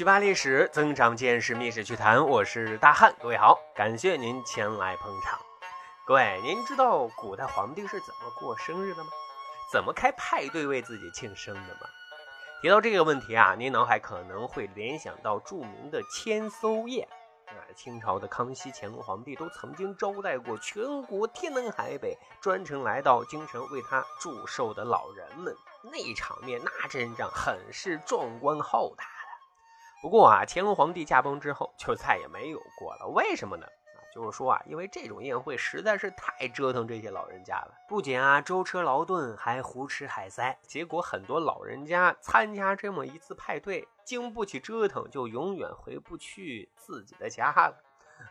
趣扒历史，增长见识，密室趣谈，我是大汉，各位好，感谢您前来捧场。各位，您知道古代皇帝是怎么过生日的吗？怎么开派对为自己庆生的吗？提到这个问题啊，您脑海可能会联想到著名的千艘宴。啊，清朝的康熙、乾隆皇帝都曾经招待过全国天南海北专程来到京城为他祝寿的老人们，那场面那阵仗很是壮观浩大。不过啊，乾隆皇帝驾崩之后就再也没有过了，为什么呢？啊就是说啊，因为这种宴会实在是太折腾这些老人家了，不仅啊舟车劳顿，还胡吃海塞，结果很多老人家参加这么一次派对，经不起折腾，就永远回不去自己的家了。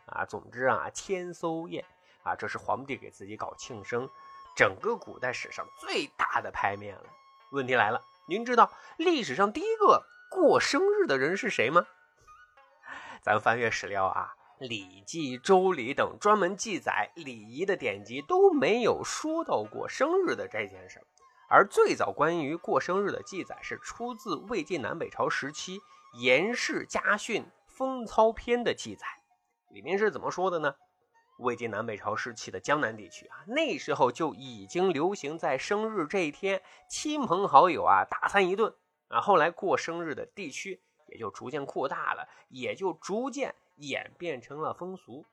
啊，总之啊，千艘宴啊，这是皇帝给自己搞庆生，整个古代史上最大的排面了。问题来了，您知道历史上第一个过生日的人是谁吗？咱翻阅史料啊。《礼记》《周礼》等专门记载礼仪的典籍都没有说到过生日的这件事而最早关于过生日的记载是出自魏晋南北朝时期《颜氏家训风操篇》的记载，里面是怎么说的呢？魏晋南北朝时期的江南地区啊，那时候就已经流行在生日这一天，亲朋好友啊大餐一顿啊。后来过生日的地区也就逐渐扩大了，也就逐渐。演变成了风俗，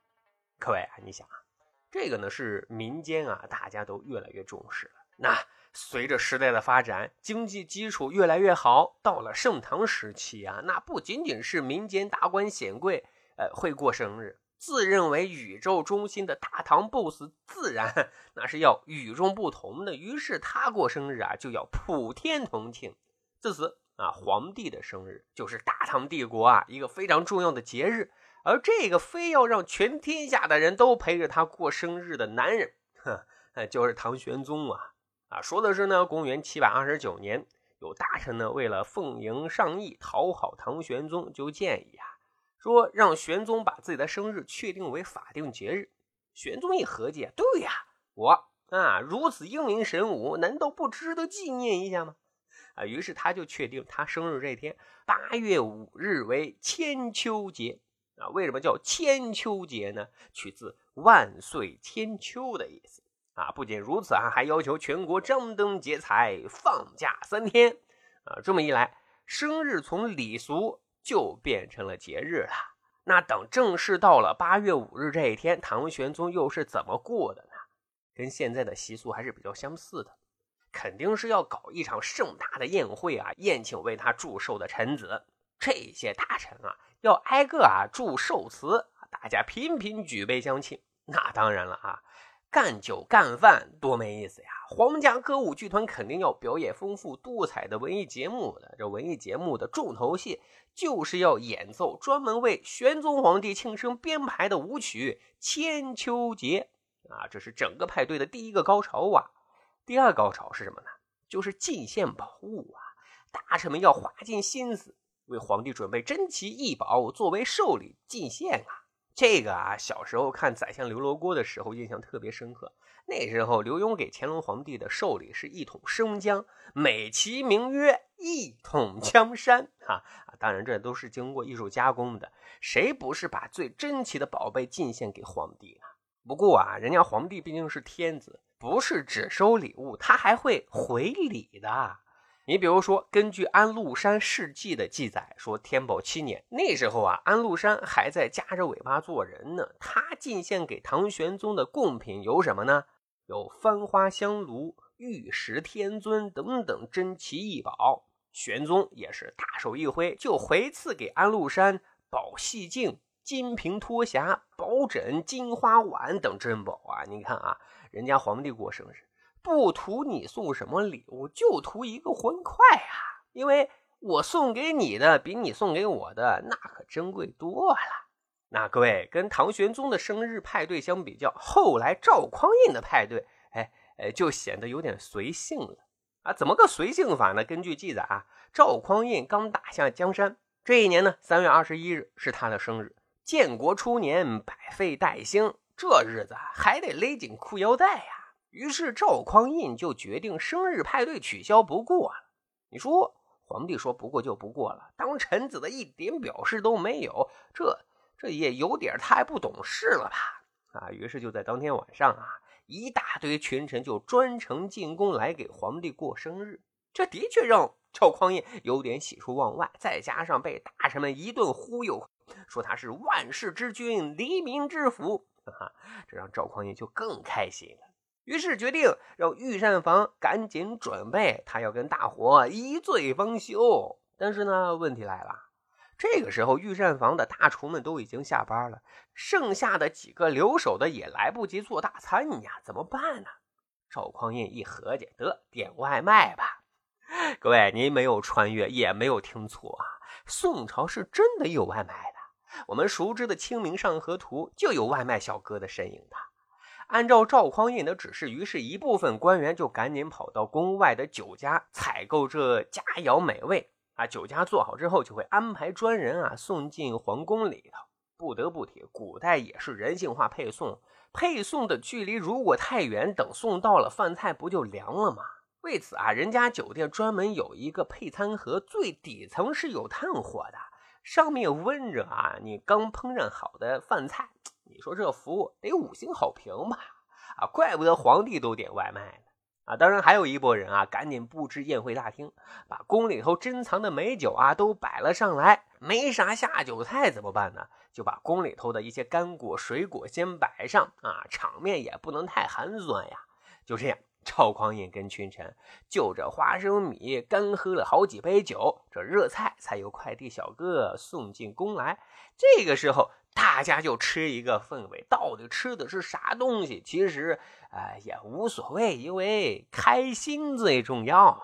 各位啊，你想啊，这个呢是民间啊，大家都越来越重视了。那随着时代的发展，经济基础越来越好，到了盛唐时期啊，那不仅仅是民间达官显贵，呃，会过生日，自认为宇宙中心的大唐 boss 自然那是要与众不同的。于是他过生日啊，就要普天同庆。自此啊，皇帝的生日就是大唐帝国啊一个非常重要的节日。而这个非要让全天下的人都陪着他过生日的男人，哼，就是唐玄宗啊！啊，说的是呢，公元七百二十九年，有大臣呢为了奉迎上意，讨好唐玄宗，就建议啊，说让玄宗把自己的生日确定为法定节日。玄宗一合计，对呀，我啊如此英明神武，难道不值得纪念一下吗？啊，于是他就确定他生日这天八月五日为千秋节。啊，为什么叫千秋节呢？取自万岁千秋的意思啊。不仅如此啊，还要求全国张灯结彩，放假三天啊。这么一来，生日从礼俗就变成了节日了。那等正式到了八月五日这一天，唐玄宗又是怎么过的呢？跟现在的习俗还是比较相似的，肯定是要搞一场盛大的宴会啊，宴请为他祝寿的臣子。这些大臣啊。要挨个啊祝寿词，大家频频举杯相庆。那当然了啊，干酒干饭多没意思呀！皇家歌舞剧团肯定要表演丰富多彩的文艺节目的。这文艺节目的重头戏就是要演奏专门为玄宗皇帝庆生编排的舞曲《千秋节》啊，这是整个派对的第一个高潮啊。第二高潮是什么呢？就是进献宝物啊！大臣们要花尽心思。为皇帝准备珍奇异宝作为寿礼进献啊！这个啊，小时候看《宰相刘罗锅》的时候印象特别深刻。那时候刘墉给乾隆皇帝的寿礼是一桶生姜，美其名曰“一统江山”啊！当然这都是经过艺术加工的，谁不是把最珍奇的宝贝进献给皇帝呢？不过啊，人家皇帝毕竟是天子，不是只收礼物，他还会回礼的。你比如说，根据安禄山事迹的记载，说天宝七年那时候啊，安禄山还在夹着尾巴做人呢。他进献给唐玄宗的贡品有什么呢？有翻花香炉、玉石天尊等等珍奇异宝。玄宗也是大手一挥，就回赐给安禄山宝细镜、金瓶脱匣、宝枕、金花碗等珍宝啊！你看啊，人家皇帝过生日。不图你送什么礼物，就图一个欢快啊！因为我送给你的比你送给我的那可珍贵多了。那各位跟唐玄宗的生日派对相比较，后来赵匡胤的派对，哎哎，就显得有点随性了啊！怎么个随性法呢？根据记载啊，赵匡胤刚打下江山这一年呢，三月二十一日是他的生日。建国初年，百废待兴，这日子还得勒紧裤腰带呀。于是赵匡胤就决定生日派对取消不过了。你说皇帝说不过就不过了，当臣子的一点表示都没有，这这也有点太不懂事了吧？啊，于是就在当天晚上啊，一大堆群臣就专程进宫来给皇帝过生日。这的确让赵匡胤有点喜出望外，再加上被大臣们一顿忽悠，说他是万世之君、黎民之福，哈，这让赵匡胤就更开心了。于是决定让御膳房赶紧准备，他要跟大伙一醉方休。但是呢，问题来了，这个时候御膳房的大厨们都已经下班了，剩下的几个留守的也来不及做大餐呀，怎么办呢？赵匡胤一合计，得点外卖吧。各位，您没有穿越，也没有听错啊，宋朝是真的有外卖的。我们熟知的《清明上河图》就有外卖小哥的身影的。按照赵匡胤的指示，于是一部分官员就赶紧跑到宫外的酒家采购这佳肴美味啊。酒家做好之后，就会安排专人啊送进皇宫里头。不得不提，古代也是人性化配送，配送的距离如果太远，等送到了，饭菜不就凉了吗？为此啊，人家酒店专门有一个配餐盒，最底层是有炭火的，上面温着啊你刚烹饪好的饭菜。你说这服务得五星好评吧？啊，怪不得皇帝都点外卖呢！啊，当然还有一拨人啊，赶紧布置宴会大厅，把宫里头珍藏的美酒啊都摆了上来。没啥下酒菜怎么办呢？就把宫里头的一些干果、水果先摆上啊，场面也不能太寒酸呀。就这样，赵匡胤跟群臣就着花生米干喝了好几杯酒，这热菜才由快递小哥送进宫来。这个时候。大家就吃一个氛围，到底吃的是啥东西？其实，呃，也无所谓，因为开心最重要嘛。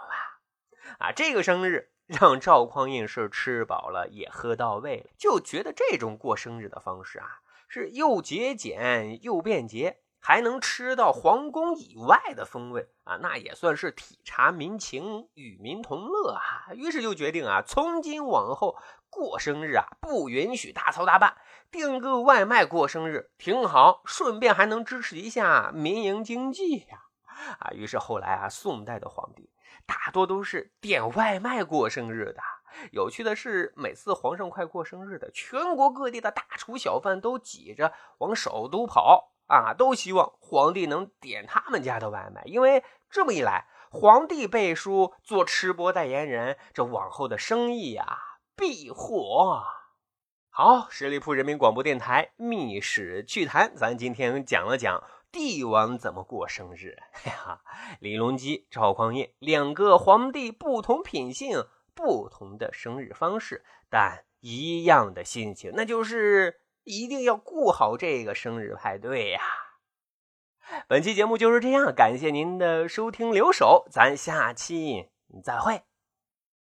啊，这个生日让赵匡胤是吃饱了，也喝到位了，就觉得这种过生日的方式啊，是又节俭又便捷，还能吃到皇宫以外的风味啊，那也算是体察民情，与民同乐啊。于是就决定啊，从今往后过生日啊，不允许大操大办。订个外卖过生日挺好，顺便还能支持一下民营经济呀！啊，于是后来啊，宋代的皇帝大多都是点外卖过生日的。有趣的是，每次皇上快过生日的，全国各地的大厨小贩都挤着往首都跑啊，都希望皇帝能点他们家的外卖，因为这么一来，皇帝背书做吃播代言人，这往后的生意啊必火。好，十里铺人民广播电台《密史趣谈》，咱今天讲了讲帝王怎么过生日。哎呀，李隆基、赵匡胤两个皇帝，不同品性，不同的生日方式，但一样的心情，那就是一定要顾好这个生日派对呀。本期节目就是这样，感谢您的收听留守，咱下期再会。